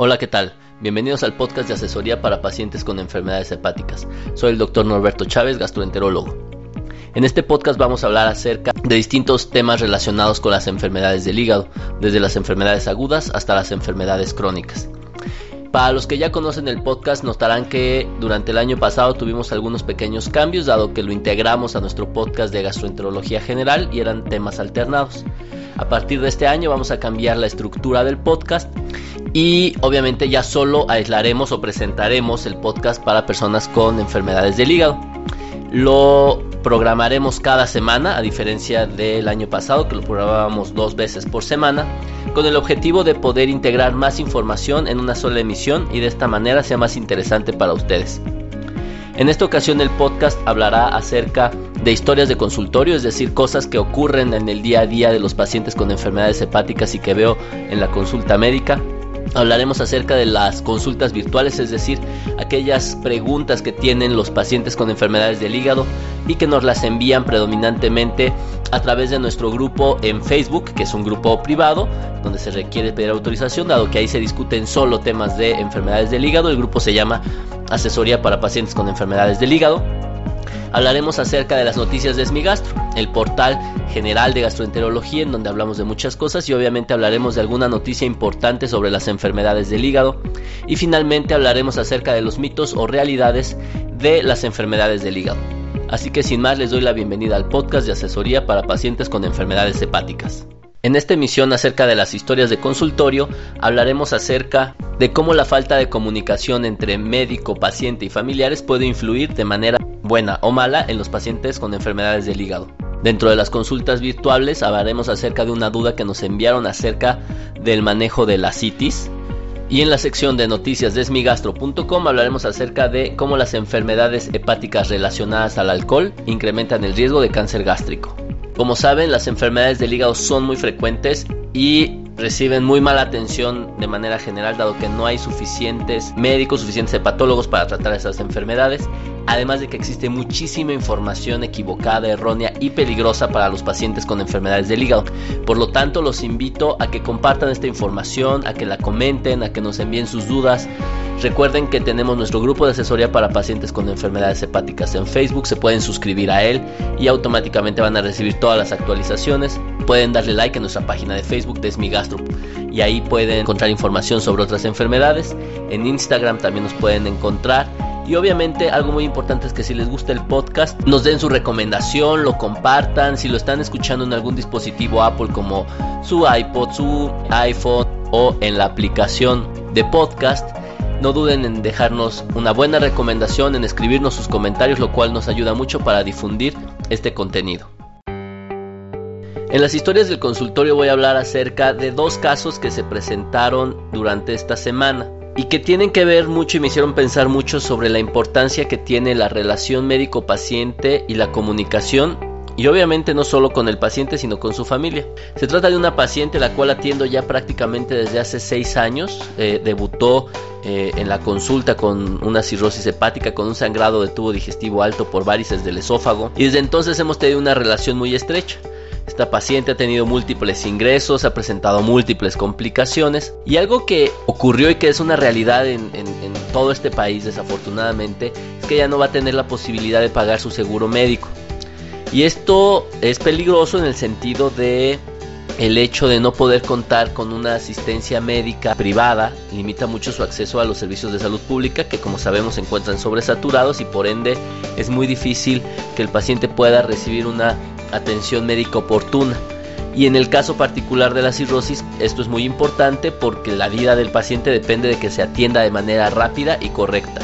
Hola, ¿qué tal? Bienvenidos al podcast de asesoría para pacientes con enfermedades hepáticas. Soy el doctor Norberto Chávez, gastroenterólogo. En este podcast vamos a hablar acerca de distintos temas relacionados con las enfermedades del hígado, desde las enfermedades agudas hasta las enfermedades crónicas. Para los que ya conocen el podcast notarán que durante el año pasado tuvimos algunos pequeños cambios dado que lo integramos a nuestro podcast de gastroenterología general y eran temas alternados. A partir de este año vamos a cambiar la estructura del podcast y obviamente ya solo aislaremos o presentaremos el podcast para personas con enfermedades del hígado. Lo programaremos cada semana, a diferencia del año pasado que lo programábamos dos veces por semana, con el objetivo de poder integrar más información en una sola emisión y de esta manera sea más interesante para ustedes. En esta ocasión el podcast hablará acerca de historias de consultorio, es decir, cosas que ocurren en el día a día de los pacientes con enfermedades hepáticas y que veo en la consulta médica. Hablaremos acerca de las consultas virtuales, es decir, aquellas preguntas que tienen los pacientes con enfermedades del hígado y que nos las envían predominantemente a través de nuestro grupo en Facebook, que es un grupo privado, donde se requiere pedir autorización, dado que ahí se discuten solo temas de enfermedades del hígado. El grupo se llama Asesoría para Pacientes con Enfermedades del Hígado. Hablaremos acerca de las noticias de Esmigastro, el portal general de gastroenterología en donde hablamos de muchas cosas y obviamente hablaremos de alguna noticia importante sobre las enfermedades del hígado y finalmente hablaremos acerca de los mitos o realidades de las enfermedades del hígado. Así que sin más les doy la bienvenida al podcast de asesoría para pacientes con enfermedades hepáticas. En esta emisión acerca de las historias de consultorio hablaremos acerca de cómo la falta de comunicación entre médico, paciente y familiares puede influir de manera buena o mala en los pacientes con enfermedades del hígado. Dentro de las consultas virtuales hablaremos acerca de una duda que nos enviaron acerca del manejo de la citis. Y en la sección de noticias de esmigastro.com hablaremos acerca de cómo las enfermedades hepáticas relacionadas al alcohol incrementan el riesgo de cáncer gástrico. Como saben, las enfermedades del hígado son muy frecuentes y reciben muy mala atención de manera general dado que no hay suficientes médicos, suficientes hepatólogos para tratar esas enfermedades además de que existe muchísima información equivocada, errónea y peligrosa para los pacientes con enfermedades del hígado. Por lo tanto, los invito a que compartan esta información, a que la comenten, a que nos envíen sus dudas. Recuerden que tenemos nuestro grupo de asesoría para pacientes con enfermedades hepáticas en Facebook, se pueden suscribir a él y automáticamente van a recibir todas las actualizaciones. Pueden darle like a nuestra página de Facebook de Y ahí pueden encontrar información sobre otras enfermedades. En Instagram también nos pueden encontrar y obviamente algo muy importante es que si les gusta el podcast, nos den su recomendación, lo compartan, si lo están escuchando en algún dispositivo Apple como su iPod, su iPhone o en la aplicación de podcast. No duden en dejarnos una buena recomendación, en escribirnos sus comentarios, lo cual nos ayuda mucho para difundir este contenido. En las historias del consultorio voy a hablar acerca de dos casos que se presentaron durante esta semana y que tienen que ver mucho y me hicieron pensar mucho sobre la importancia que tiene la relación médico-paciente y la comunicación y obviamente no solo con el paciente sino con su familia. Se trata de una paciente la cual atiendo ya prácticamente desde hace seis años, eh, debutó eh, en la consulta con una cirrosis hepática, con un sangrado de tubo digestivo alto por varices del esófago y desde entonces hemos tenido una relación muy estrecha. Esta paciente ha tenido múltiples ingresos, ha presentado múltiples complicaciones y algo que ocurrió y que es una realidad en, todo este país desafortunadamente es que ella no va a tener la posibilidad de pagar su seguro médico. Y esto es peligroso en el sentido de el hecho de no poder contar con una asistencia médica privada limita mucho su acceso a los servicios de salud pública que como sabemos se encuentran sobresaturados y por ende es muy difícil que el paciente pueda recibir una atención médica oportuna. Y en el caso particular de la cirrosis, esto es muy importante porque la vida del paciente depende de que se atienda de manera rápida y correcta.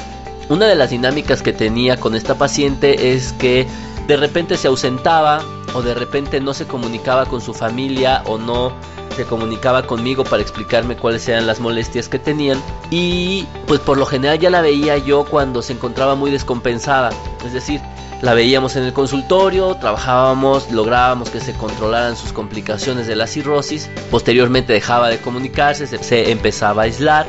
Una de las dinámicas que tenía con esta paciente es que de repente se ausentaba o de repente no se comunicaba con su familia o no se comunicaba conmigo para explicarme cuáles eran las molestias que tenían y pues por lo general ya la veía yo cuando se encontraba muy descompensada, es decir, la veíamos en el consultorio, trabajábamos, lográbamos que se controlaran sus complicaciones de la cirrosis. Posteriormente dejaba de comunicarse, se, empezaba a aislar.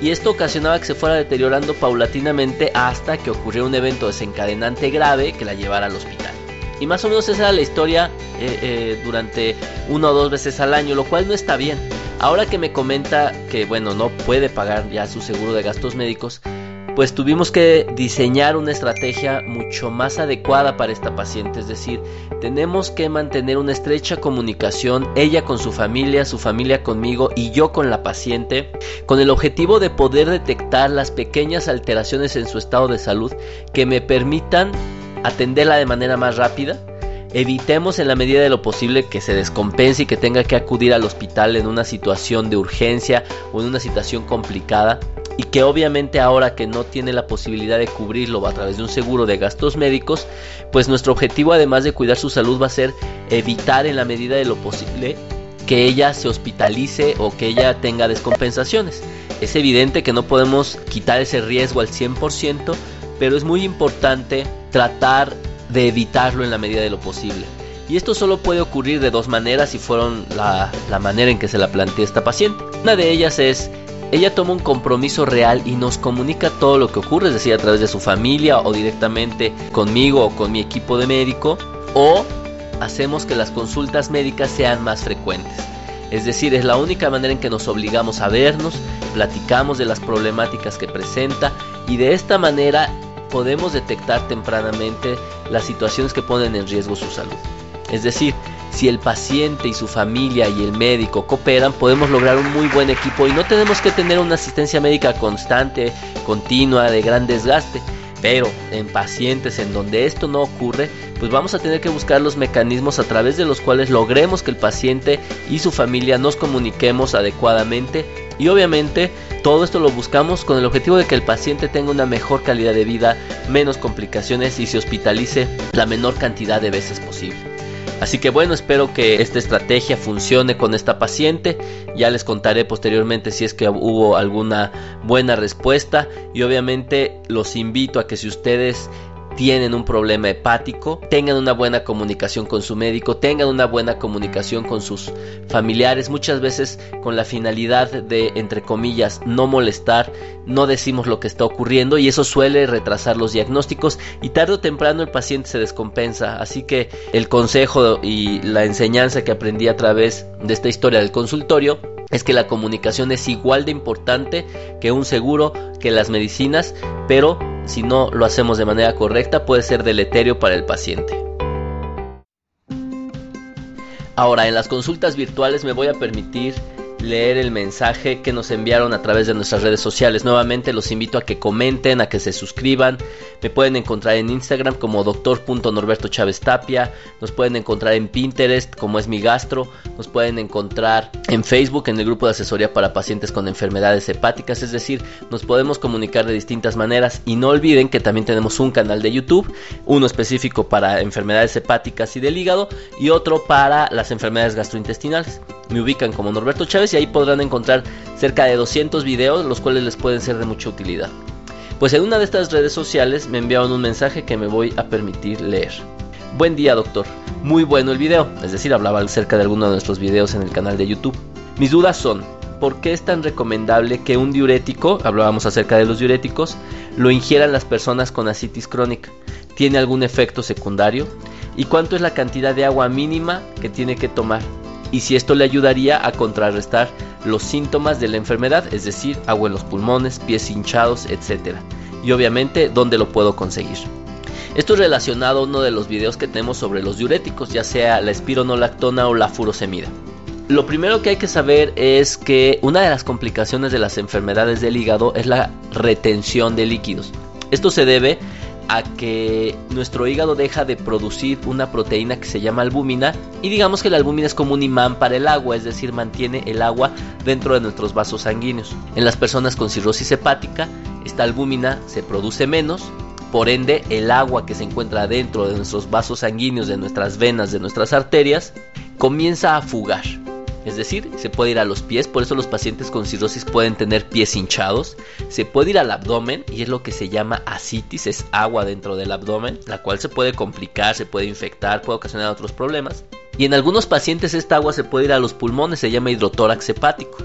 y esto ocasionaba que se fuera deteriorando paulatinamente hasta que ocurrió un evento desencadenante grave que la llevara al hospital. Y más o menos esa era la historia eh, eh, durante una o dos veces al año, lo cual no está bien. Ahora que me comenta que, bueno, no puede pagar ya su seguro de gastos médicos, pues tuvimos que diseñar una estrategia mucho más adecuada para esta paciente. Es decir, tenemos que mantener una estrecha comunicación, ella con su familia, su familia conmigo y yo con la paciente, con el objetivo de poder detectar las pequeñas alteraciones en su estado de salud que me permitan atenderla de manera más rápida. Evitemos en la medida de lo posible que se descompense y que tenga que acudir al hospital en una situación de urgencia o en una situación complicada y que obviamente ahora que no tiene la posibilidad de cubrirlo a través de un seguro de gastos médicos, pues nuestro objetivo además de cuidar su salud va a ser evitar en la medida de lo posible que ella se hospitalice o que ella tenga descompensaciones. Es evidente que no podemos quitar ese riesgo al 100%, pero es muy importante tratar de evitarlo en la medida de lo posible. Y esto solo puede ocurrir de dos maneras y fueron la, manera en que se la plantea esta paciente. Una de ellas es, ella toma un compromiso real y nos comunica todo lo que ocurre, es decir, a través de su familia o directamente conmigo o con mi equipo de médico, o hacemos que las consultas médicas sean más frecuentes. Es decir, es la única manera en que nos obligamos a vernos, platicamos de las problemáticas que presenta y de esta manera podemos detectar tempranamente las situaciones que ponen en riesgo su salud. Es decir, si el paciente y su familia y el médico cooperan, podemos lograr un muy buen equipo y no tenemos que tener una asistencia médica constante, continua, de gran desgaste. Pero en pacientes en donde esto no ocurre, pues vamos a tener que buscar los mecanismos a través de los cuales logremos que el paciente y su familia nos comuniquemos adecuadamente y obviamente todo esto lo buscamos con el objetivo de que el paciente tenga una mejor calidad de vida, menos complicaciones y se hospitalice la menor cantidad de veces posible. Así que bueno, espero que esta estrategia funcione con esta paciente. Ya les contaré posteriormente si es que hubo alguna buena respuesta. Y obviamente los invito a que si ustedes tienen un problema hepático, tengan una buena comunicación con su médico, tengan una buena comunicación con sus familiares, muchas veces con la finalidad de, entre comillas, no molestar, no decimos lo que está ocurriendo y eso suele retrasar los diagnósticos y tarde o temprano el paciente se descompensa. Así que el consejo y la enseñanza que aprendí a través de esta historia del consultorio es que la comunicación es igual de importante que un seguro, que las medicinas, pero si no lo hacemos de manera correcta puede ser deleterio para el paciente. Ahora, en las consultas virtuales me voy a permitir leer el mensaje que nos enviaron a través de nuestras redes sociales. Nuevamente los invito a que comenten, a que se suscriban. Me pueden encontrar en Instagram como doctor.norberto Chávez Tapia. Nos pueden encontrar en Pinterest como es mi gastro. Nos pueden encontrar en Facebook en el grupo de asesoría para pacientes con enfermedades hepáticas. Es decir, nos podemos comunicar de distintas maneras. Y no olviden que también tenemos un canal de YouTube. Uno específico para enfermedades hepáticas y del hígado. Y otro para las enfermedades gastrointestinales. Me ubican como Norberto Chávez y ahí podrán encontrar cerca de 200 videos, los cuales les pueden ser de mucha utilidad. Pues en una de estas redes sociales me enviaron un mensaje que me voy a permitir leer. Buen día doctor, muy bueno el video, es decir, hablaba acerca de alguno de nuestros videos en el canal de YouTube. Mis dudas son, ¿por qué es tan recomendable que un diurético, hablábamos acerca de los diuréticos, lo ingieran las personas con asitis crónica? ¿Tiene algún efecto secundario? ¿Y cuánto es la cantidad de agua mínima que tiene que tomar? Y si esto le ayudaría a contrarrestar los síntomas de la enfermedad, es decir, agua en los pulmones, pies hinchados, etc. Y obviamente, ¿dónde lo puedo conseguir? Esto es relacionado a uno de los videos que tenemos sobre los diuréticos, ya sea la espironolactona o la furosemida. Lo primero que hay que saber es que una de las complicaciones de las enfermedades del hígado es la retención de líquidos. Esto se debe a que nuestro hígado deja de producir una proteína que se llama albúmina y digamos que la albúmina es como un imán para el agua, es decir, mantiene el agua dentro de nuestros vasos sanguíneos. En las personas con cirrosis hepática, esta albúmina se produce menos, por ende el agua que se encuentra dentro de nuestros vasos sanguíneos, de nuestras venas, de nuestras arterias, comienza a fugar. Es decir, se puede ir a los pies, por eso los pacientes con cirrosis pueden tener pies hinchados. Se puede ir al abdomen y es lo que se llama asitis, es agua dentro del abdomen, la cual se puede complicar, se puede infectar, puede ocasionar otros problemas. Y en algunos pacientes esta agua se puede ir a los pulmones, se llama hidrotórax hepático.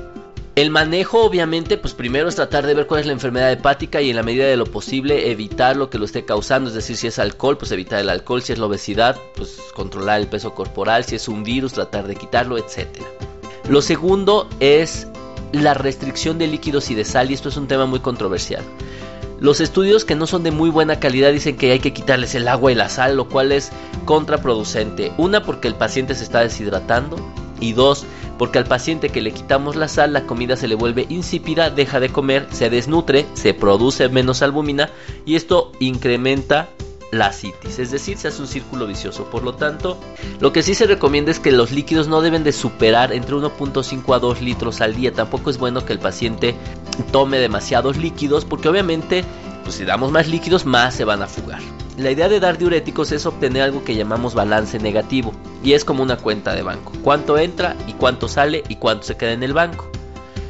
El manejo, obviamente, pues primero es tratar de ver cuál es la enfermedad hepática y en la medida de lo posible evitar lo que lo esté causando. Es decir, si es alcohol, pues evitar el alcohol. Si es la obesidad, pues controlar el peso corporal. Si es un virus, tratar de quitarlo, etc. Lo segundo es la restricción de líquidos y de sal. Y esto es un tema muy controversial. Los estudios que no son de muy buena calidad dicen que hay que quitarles el agua y la sal, lo cual es contraproducente. Una, porque el paciente se está deshidratando. Y dos, porque al paciente que le quitamos la sal, la comida se le vuelve insípida, deja de comer, se desnutre, se produce menos albúmina y esto incrementa la citis, es decir, se hace un círculo vicioso. Por lo tanto, lo que sí se recomienda es que los líquidos no deben de superar entre 1.5 a 2 litros al día. Tampoco es bueno que el paciente tome demasiados líquidos porque obviamente pues si damos más líquidos más se van a fugar. La idea de dar diuréticos es obtener algo que llamamos balance negativo y es como una cuenta de banco. Cuánto entra y cuánto sale y cuánto se queda en el banco.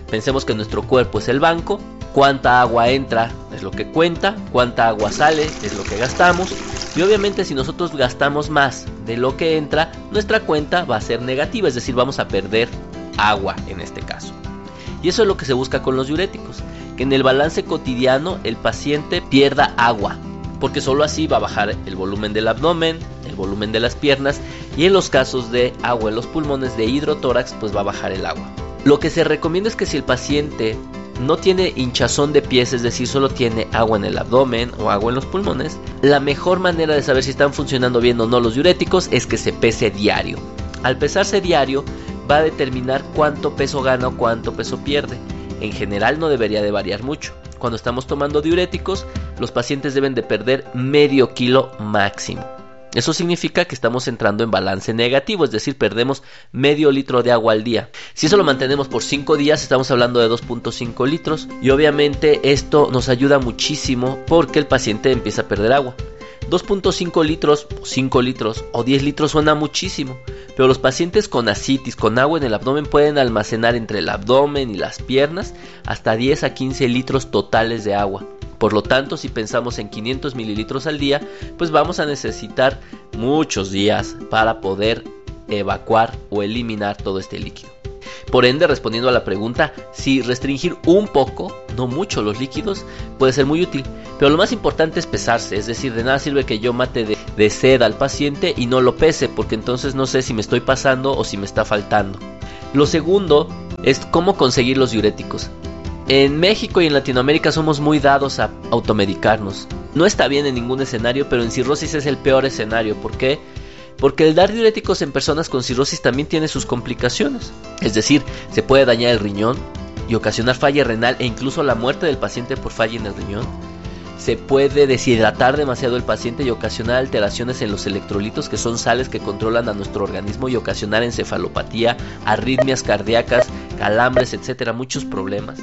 Pensemos que nuestro cuerpo es el banco, cuánta agua entra es lo que cuenta, cuánta agua sale es lo que gastamos y obviamente si nosotros gastamos más de lo que entra, nuestra cuenta va a ser negativa, es decir, vamos a perder agua en este caso. Y eso es lo que se busca con los diuréticos, que en el balance cotidiano el paciente pierda agua, porque solo así va a bajar el volumen del abdomen, el volumen de las piernas y en los casos de agua en los pulmones de hidrotórax pues va a bajar el agua. Lo que se recomienda es que si el paciente no tiene hinchazón de pies, es decir, solo tiene agua en el abdomen o agua en los pulmones, la mejor manera de saber si están funcionando bien o no los diuréticos es que se pese diario. Al pesarse diario va a determinar cuánto peso gana o cuánto peso pierde. En general no debería de variar mucho. Cuando estamos tomando diuréticos, los pacientes deben de perder medio kilo máximo. Eso significa que estamos entrando en balance negativo, es decir, perdemos medio litro de agua al día. Si eso lo mantenemos por 5 días, estamos hablando de 2.5 litros. Y obviamente esto nos ayuda muchísimo porque el paciente empieza a perder agua. 2.5 litros, 5 litros o 10 litros suena muchísimo, pero los pacientes con asitis, con agua en el abdomen, pueden almacenar entre el abdomen y las piernas hasta 10 a 15 litros totales de agua. Por lo tanto, si pensamos en 500 mililitros al día, pues vamos a necesitar muchos días para poder evacuar o eliminar todo este líquido. Por ende, respondiendo a la pregunta, si restringir un poco, no mucho los líquidos, puede ser muy útil. Pero lo más importante es pesarse, es decir, de nada sirve que yo mate de, de sed al paciente y no lo pese, porque entonces no sé si me estoy pasando o si me está faltando. Lo segundo es cómo conseguir los diuréticos. En México y en Latinoamérica somos muy dados a automedicarnos. No está bien en ningún escenario, pero en cirrosis es el peor escenario. ¿Por qué? Porque el dar diuréticos en personas con cirrosis también tiene sus complicaciones. Es decir, se puede dañar el riñón y ocasionar falla renal e incluso la muerte del paciente por falla en el riñón. Se puede deshidratar demasiado el paciente y ocasionar alteraciones en los electrolitos, que son sales que controlan a nuestro organismo y ocasionar encefalopatía, arritmias cardíacas, calambres, etcétera, muchos problemas.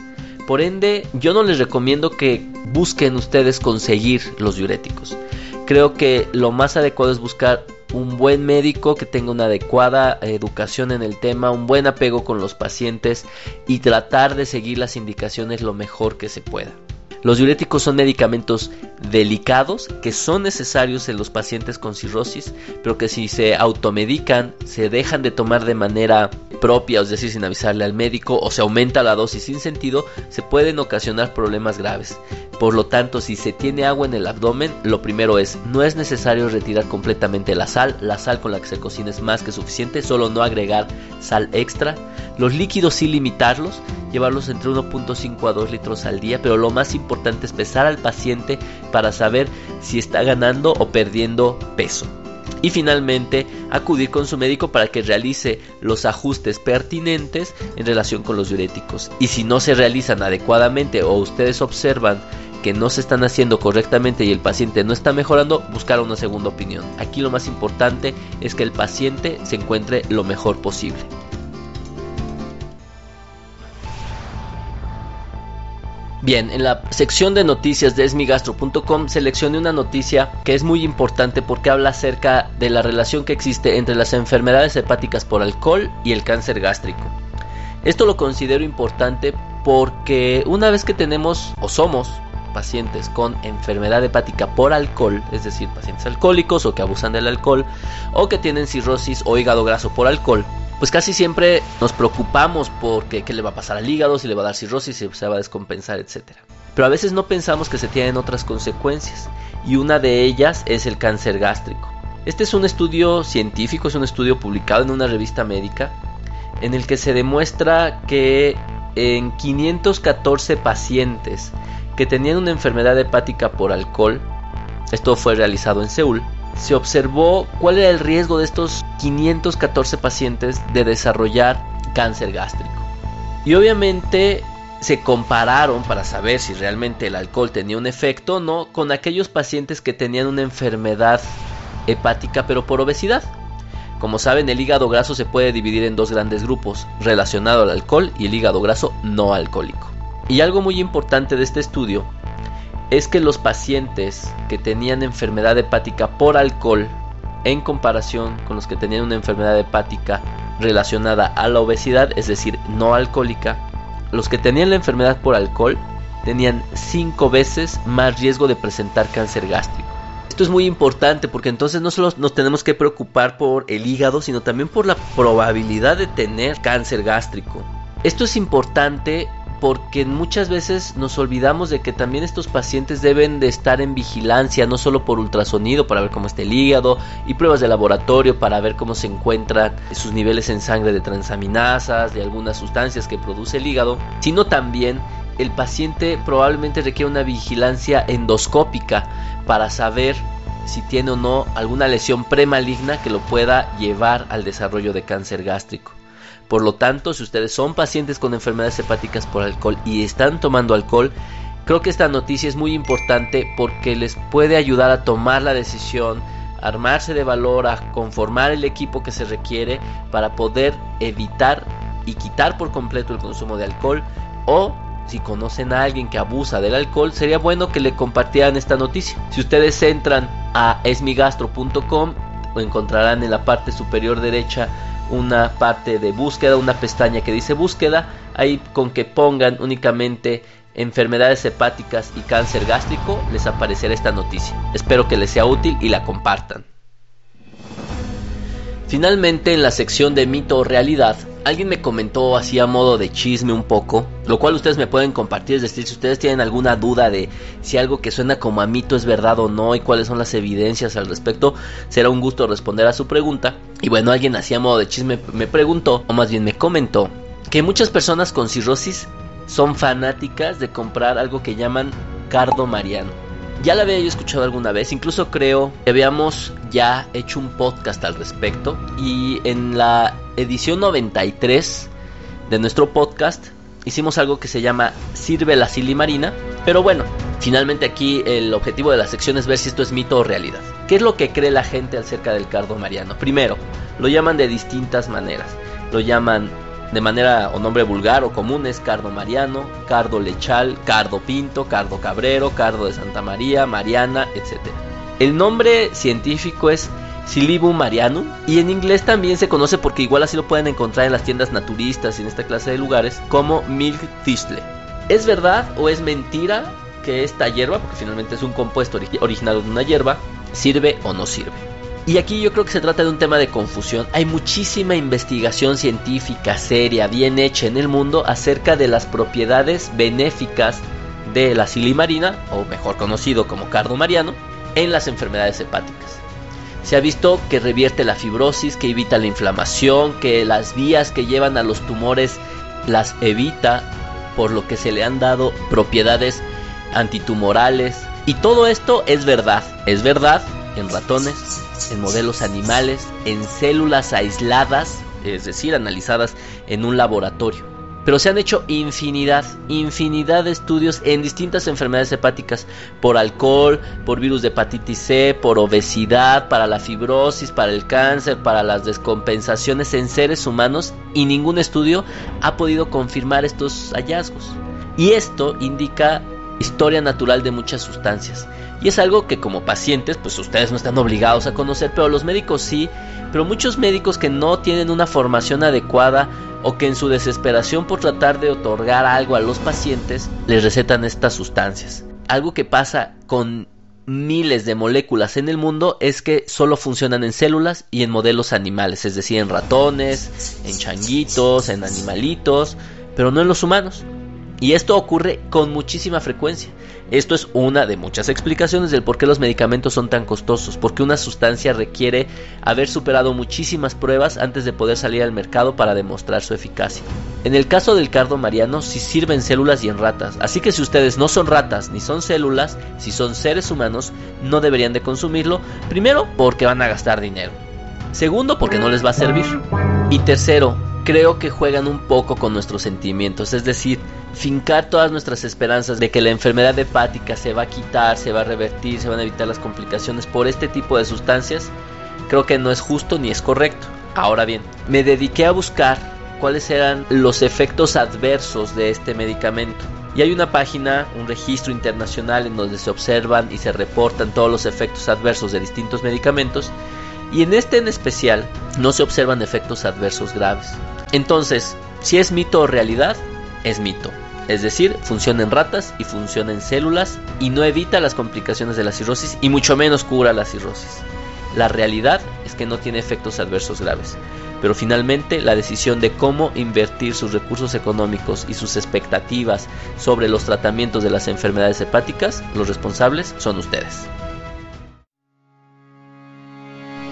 Por ende, yo no les recomiendo que busquen ustedes conseguir los diuréticos. Creo que lo más adecuado es buscar un buen médico que tenga una adecuada educación en el tema, un buen apego con los pacientes y tratar de seguir las indicaciones lo mejor que se pueda. Los diuréticos son medicamentos delicados que son necesarios en los pacientes con cirrosis, pero que si se automedican, se dejan de tomar de manera propia, es decir, sin avisarle al médico, o se aumenta la dosis sin sentido, se pueden ocasionar problemas graves. Por lo tanto, si se tiene agua en el abdomen, lo primero es, no es necesario retirar completamente la sal, la sal con la que se cocina es más que suficiente, solo no agregar sal extra. Los líquidos sí limitarlos, llevarlos entre 1.5 a 2 litros al día, pero lo más importante es pesar al paciente para saber si está ganando o perdiendo peso. Y finalmente, acudir con su médico para que realice los ajustes pertinentes en relación con los diuréticos. Y si no se realizan adecuadamente o ustedes observan que no se están haciendo correctamente y el paciente no está mejorando, buscar una segunda opinión. Aquí lo más importante es que el paciente se encuentre lo mejor posible. Bien, en la sección de noticias de esmigastro.com seleccioné una noticia que es muy importante porque habla acerca de la relación que existe entre las enfermedades hepáticas por alcohol y el cáncer gástrico. Esto lo considero importante porque una vez que tenemos o somos pacientes con enfermedad hepática por alcohol, es decir, pacientes alcohólicos o que abusan del alcohol, o que tienen cirrosis o hígado graso por alcohol, pues casi siempre nos preocupamos porque qué le va a pasar al hígado, si le va a dar cirrosis, si se va a descompensar, etc. Pero a veces no pensamos que se tienen otras consecuencias y una de ellas es el cáncer gástrico. Este es un estudio científico, es un estudio publicado en una revista médica en el que se demuestra que en 514 pacientes que tenían una enfermedad hepática por alcohol, esto fue realizado en Seúl, se observó cuál era el riesgo de estos 514 pacientes de desarrollar cáncer gástrico. Y obviamente se compararon para saber si realmente el alcohol tenía un efecto o no con aquellos pacientes que tenían una enfermedad hepática pero por obesidad. Como saben, el hígado graso se puede dividir en dos grandes grupos, relacionado al alcohol y el hígado graso no alcohólico. Y algo muy importante de este estudio es que los pacientes que tenían enfermedad hepática por alcohol en comparación con los que tenían una enfermedad hepática relacionada a la obesidad, es decir, no alcohólica, los que tenían la enfermedad por alcohol tenían 5 veces más riesgo de presentar cáncer gástrico. Esto es muy importante porque entonces no solo nos tenemos que preocupar por el hígado, sino también por la probabilidad de tener cáncer gástrico. Esto es importante porque muchas veces nos olvidamos de que también estos pacientes deben de estar en vigilancia, no solo por ultrasonido para ver cómo está el hígado y pruebas de laboratorio para ver cómo se encuentran sus niveles en sangre de transaminasas, de algunas sustancias que produce el hígado, sino también el paciente probablemente requiere una vigilancia endoscópica para saber si tiene o no alguna lesión premaligna que lo pueda llevar al desarrollo de cáncer gástrico. Por lo tanto, si ustedes son pacientes con enfermedades hepáticas por alcohol y están tomando alcohol, creo que esta noticia es muy importante porque les puede ayudar a tomar la decisión, armarse de valor, a conformar el equipo que se requiere para poder evitar y quitar por completo el consumo de alcohol o si conocen a alguien que abusa del alcohol, sería bueno que le compartieran esta noticia. Si ustedes entran a esmigastro.com, encontrarán en la parte superior derecha una parte de búsqueda, una pestaña que dice búsqueda, ahí con que pongan únicamente enfermedades hepáticas y cáncer gástrico, les aparecerá esta noticia. Espero que les sea útil y la compartan. Finalmente, en la sección de mito o realidad, alguien me comentó así a modo de chisme un poco, lo cual ustedes me pueden compartir, es decir, si ustedes tienen alguna duda de si algo que suena como a mito es verdad o no y cuáles son las evidencias al respecto, será un gusto responder a su pregunta. Y bueno, alguien así a modo de chisme me preguntó, o más bien me comentó, que muchas personas con cirrosis son fanáticas de comprar algo que llaman cardo mariano. Ya la había yo escuchado alguna vez, incluso creo que habíamos ya hecho un podcast al respecto y en la edición 93 de nuestro podcast hicimos algo que se llama Sirve la silimarina, pero bueno, finalmente aquí el objetivo de la sección es ver si esto es mito o realidad. ¿Qué es lo que cree la gente acerca del cardo mariano? Primero, lo llaman de distintas maneras. Lo llaman de manera o nombre vulgar o común es Cardo Mariano, Cardo Lechal, Cardo Pinto, Cardo Cabrero, Cardo de Santa María, Mariana, etc. El nombre científico es Silibum marianum y en inglés también se conoce porque igual así lo pueden encontrar en las tiendas naturistas y en esta clase de lugares como Milk Thistle. ¿Es verdad o es mentira que esta hierba, porque finalmente es un compuesto original de una hierba, sirve o no sirve? Y aquí yo creo que se trata de un tema de confusión. Hay muchísima investigación científica seria, bien hecha en el mundo acerca de las propiedades benéficas de la silimarina, o mejor conocido como cardo mariano, en las enfermedades hepáticas. Se ha visto que revierte la fibrosis, que evita la inflamación, que las vías que llevan a los tumores las evita, por lo que se le han dado propiedades antitumorales. Y todo esto es verdad, es verdad en ratones, en modelos animales, en células aisladas, es decir, analizadas en un laboratorio. Pero se han hecho infinidad, infinidad de estudios en distintas enfermedades hepáticas, por alcohol, por virus de hepatitis C, por obesidad, para la fibrosis, para el cáncer, para las descompensaciones en seres humanos y ningún estudio ha podido confirmar estos hallazgos. Y esto indica historia natural de muchas sustancias. Y es algo que como pacientes, pues ustedes no están obligados a conocer, pero los médicos sí. Pero muchos médicos que no tienen una formación adecuada o que en su desesperación por tratar de otorgar algo a los pacientes, les recetan estas sustancias. Algo que pasa con miles de moléculas en el mundo es que solo funcionan en células y en modelos animales, es decir, en ratones, en changuitos, en animalitos, pero no en los humanos. Y esto ocurre con muchísima frecuencia. Esto es una de muchas explicaciones del por qué los medicamentos son tan costosos, porque una sustancia requiere haber superado muchísimas pruebas antes de poder salir al mercado para demostrar su eficacia. En el caso del cardo mariano, sí sirve en células y en ratas, así que si ustedes no son ratas ni son células, si son seres humanos, no deberían de consumirlo, primero porque van a gastar dinero, segundo porque no les va a servir, y tercero, creo que juegan un poco con nuestros sentimientos, es decir, fincar todas nuestras esperanzas de que la enfermedad hepática se va a quitar, se va a revertir, se van a evitar las complicaciones por este tipo de sustancias, creo que no es justo ni es correcto. Ahora bien, me dediqué a buscar cuáles eran los efectos adversos de este medicamento. Y hay una página, un registro internacional en donde se observan y se reportan todos los efectos adversos de distintos medicamentos. Y en este en especial no se observan efectos adversos graves. Entonces, si es mito o realidad, es mito. Es decir, funciona en ratas y funciona en células y no evita las complicaciones de la cirrosis y mucho menos cura la cirrosis. La realidad es que no tiene efectos adversos graves, pero finalmente la decisión de cómo invertir sus recursos económicos y sus expectativas sobre los tratamientos de las enfermedades hepáticas, los responsables son ustedes.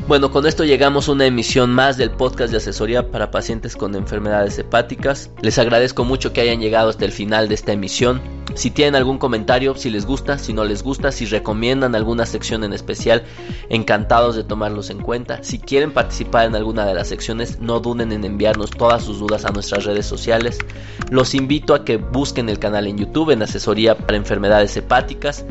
Bueno, con esto llegamos a una emisión más del podcast de asesoría para pacientes con enfermedades hepáticas. Les agradezco mucho que hayan llegado hasta el final de esta emisión. Si tienen algún comentario, si les gusta, si no les gusta, si recomiendan alguna sección en especial, encantados de tomarlos en cuenta. Si quieren participar en alguna de las secciones, no duden en enviarnos todas sus dudas a nuestras redes sociales. Los invito a que busquen el canal en YouTube en Asesoría para Enfermedades Hepáticas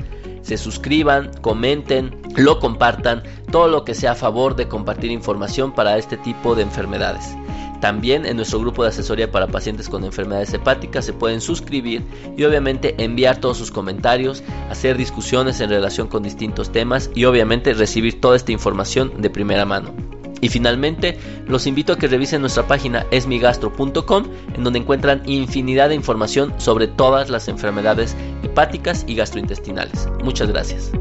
se suscriban, comenten, lo compartan, todo lo que sea a favor de compartir información para este tipo de enfermedades. También en nuestro grupo de asesoría para pacientes con enfermedades hepáticas se pueden suscribir y obviamente enviar todos sus comentarios, hacer discusiones en relación con distintos temas y obviamente recibir toda esta información de primera mano. Y finalmente, los invito a que revisen nuestra página esmigastro.com, en donde encuentran infinidad de información sobre todas las enfermedades hepáticas y gastrointestinales. Muchas gracias.